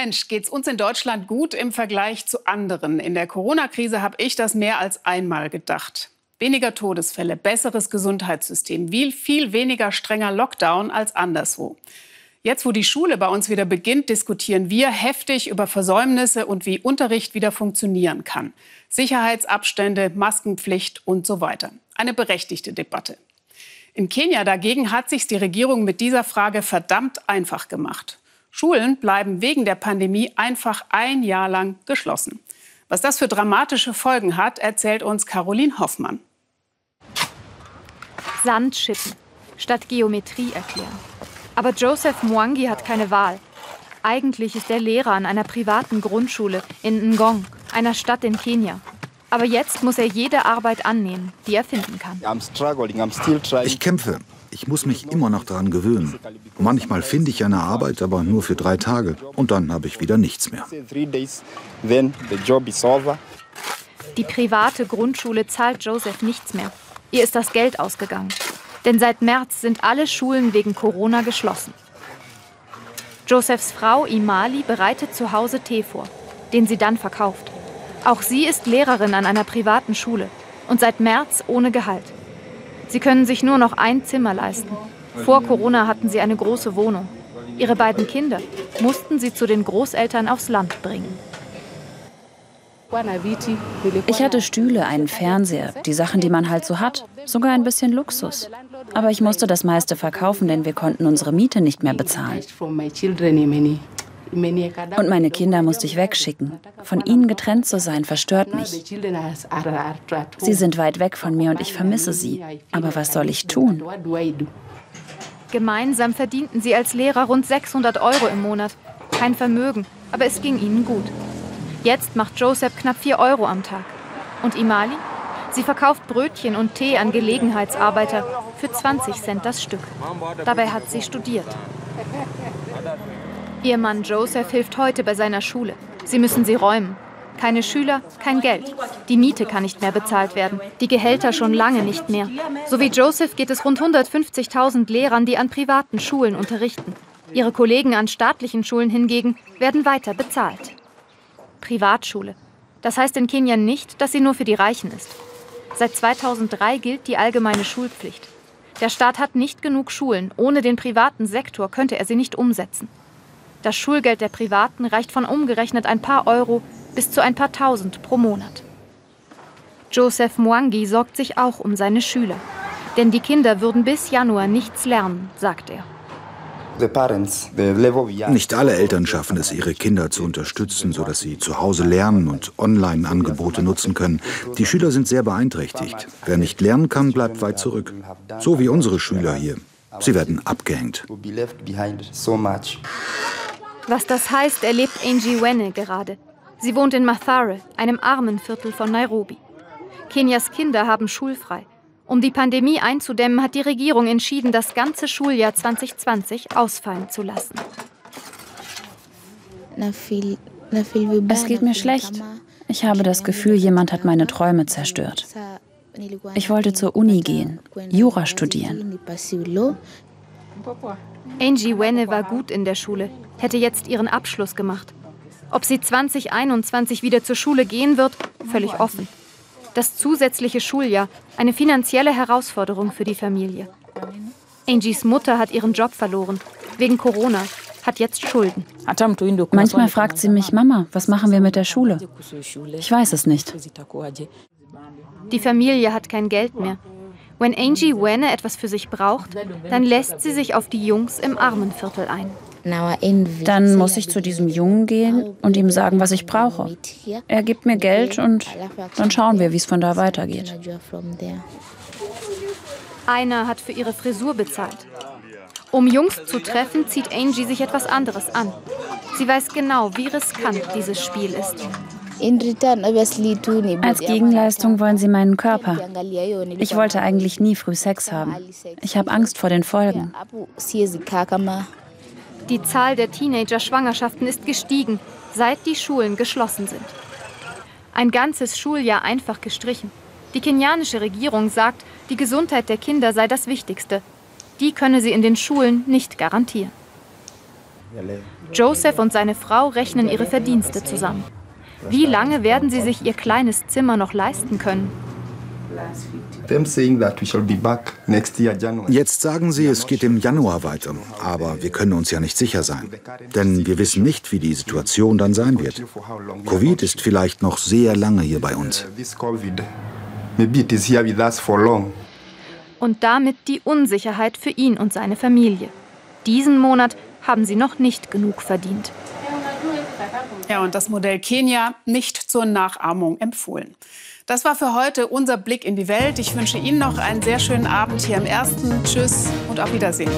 Mensch, geht's uns in Deutschland gut im Vergleich zu anderen? In der Corona-Krise habe ich das mehr als einmal gedacht. Weniger Todesfälle, besseres Gesundheitssystem, viel, viel weniger strenger Lockdown als anderswo. Jetzt, wo die Schule bei uns wieder beginnt, diskutieren wir heftig über Versäumnisse und wie Unterricht wieder funktionieren kann. Sicherheitsabstände, Maskenpflicht und so weiter. Eine berechtigte Debatte. In Kenia dagegen hat sich die Regierung mit dieser Frage verdammt einfach gemacht. Schulen bleiben wegen der Pandemie einfach ein Jahr lang geschlossen. Was das für dramatische Folgen hat, erzählt uns Caroline Hoffmann. Sand schippen, statt Geometrie erklären. Aber Joseph Mwangi hat keine Wahl. Eigentlich ist er Lehrer an einer privaten Grundschule in Ngong, einer Stadt in Kenia. Aber jetzt muss er jede Arbeit annehmen, die er finden kann. Ich kämpfe. Ich muss mich immer noch daran gewöhnen. Manchmal finde ich eine Arbeit, aber nur für drei Tage. Und dann habe ich wieder nichts mehr. Die private Grundschule zahlt Joseph nichts mehr. Ihr ist das Geld ausgegangen. Denn seit März sind alle Schulen wegen Corona geschlossen. Josephs Frau Imali bereitet zu Hause Tee vor, den sie dann verkauft. Auch sie ist Lehrerin an einer privaten Schule und seit März ohne Gehalt. Sie können sich nur noch ein Zimmer leisten. Vor Corona hatten sie eine große Wohnung. Ihre beiden Kinder mussten sie zu den Großeltern aufs Land bringen. Ich hatte Stühle, einen Fernseher, die Sachen, die man halt so hat, sogar ein bisschen Luxus. Aber ich musste das meiste verkaufen, denn wir konnten unsere Miete nicht mehr bezahlen. Und meine Kinder musste ich wegschicken. Von ihnen getrennt zu sein, verstört mich. Sie sind weit weg von mir und ich vermisse sie. Aber was soll ich tun? Gemeinsam verdienten sie als Lehrer rund 600 Euro im Monat. Kein Vermögen, aber es ging ihnen gut. Jetzt macht Joseph knapp 4 Euro am Tag. Und Imali? Sie verkauft Brötchen und Tee an Gelegenheitsarbeiter für 20 Cent das Stück. Dabei hat sie studiert. Ihr Mann Joseph hilft heute bei seiner Schule. Sie müssen sie räumen. Keine Schüler, kein Geld. Die Miete kann nicht mehr bezahlt werden. Die Gehälter schon lange nicht mehr. So wie Joseph geht es rund 150.000 Lehrern, die an privaten Schulen unterrichten. Ihre Kollegen an staatlichen Schulen hingegen werden weiter bezahlt. Privatschule. Das heißt in Kenia nicht, dass sie nur für die Reichen ist. Seit 2003 gilt die allgemeine Schulpflicht. Der Staat hat nicht genug Schulen. Ohne den privaten Sektor könnte er sie nicht umsetzen. Das Schulgeld der Privaten reicht von umgerechnet ein paar Euro bis zu ein paar Tausend pro Monat. Joseph Mwangi sorgt sich auch um seine Schüler. Denn die Kinder würden bis Januar nichts lernen, sagt er. Nicht alle Eltern schaffen es, ihre Kinder zu unterstützen, sodass sie zu Hause lernen und Online-Angebote nutzen können. Die Schüler sind sehr beeinträchtigt. Wer nicht lernen kann, bleibt weit zurück. So wie unsere Schüler hier. Sie werden abgehängt. Was das heißt, erlebt Angie Wenne gerade. Sie wohnt in Mathare, einem armen Viertel von Nairobi. Kenias Kinder haben schulfrei. Um die Pandemie einzudämmen, hat die Regierung entschieden, das ganze Schuljahr 2020 ausfallen zu lassen. Es geht mir schlecht. Ich habe das Gefühl, jemand hat meine Träume zerstört. Ich wollte zur Uni gehen, Jura studieren. Angie Wenne war gut in der Schule, hätte jetzt ihren Abschluss gemacht. Ob sie 2021 wieder zur Schule gehen wird, völlig offen. Das zusätzliche Schuljahr, eine finanzielle Herausforderung für die Familie. Angies Mutter hat ihren Job verloren, wegen Corona, hat jetzt Schulden. Manchmal fragt sie mich, Mama, was machen wir mit der Schule? Ich weiß es nicht. Die Familie hat kein Geld mehr. Wenn Angie Wenne etwas für sich braucht, dann lässt sie sich auf die Jungs im Armenviertel ein. Dann muss ich zu diesem Jungen gehen und ihm sagen, was ich brauche. Er gibt mir Geld und dann schauen wir, wie es von da weitergeht. Einer hat für ihre Frisur bezahlt. Um Jungs zu treffen, zieht Angie sich etwas anderes an. Sie weiß genau, wie riskant dieses Spiel ist. Als Gegenleistung wollen sie meinen Körper. Ich wollte eigentlich nie früh Sex haben. Ich habe Angst vor den Folgen. Die Zahl der Teenager-Schwangerschaften ist gestiegen, seit die Schulen geschlossen sind. Ein ganzes Schuljahr einfach gestrichen. Die kenianische Regierung sagt, die Gesundheit der Kinder sei das Wichtigste. Die könne sie in den Schulen nicht garantieren. Joseph und seine Frau rechnen ihre Verdienste zusammen. Wie lange werden sie sich ihr kleines Zimmer noch leisten können? Jetzt sagen sie, es geht im Januar weiter. Aber wir können uns ja nicht sicher sein. Denn wir wissen nicht, wie die Situation dann sein wird. Covid ist vielleicht noch sehr lange hier bei uns. Und damit die Unsicherheit für ihn und seine Familie. Diesen Monat haben sie noch nicht genug verdient. Ja, und das Modell Kenia nicht zur Nachahmung empfohlen. Das war für heute unser Blick in die Welt. Ich wünsche Ihnen noch einen sehr schönen Abend hier im Ersten. Tschüss und auf Wiedersehen.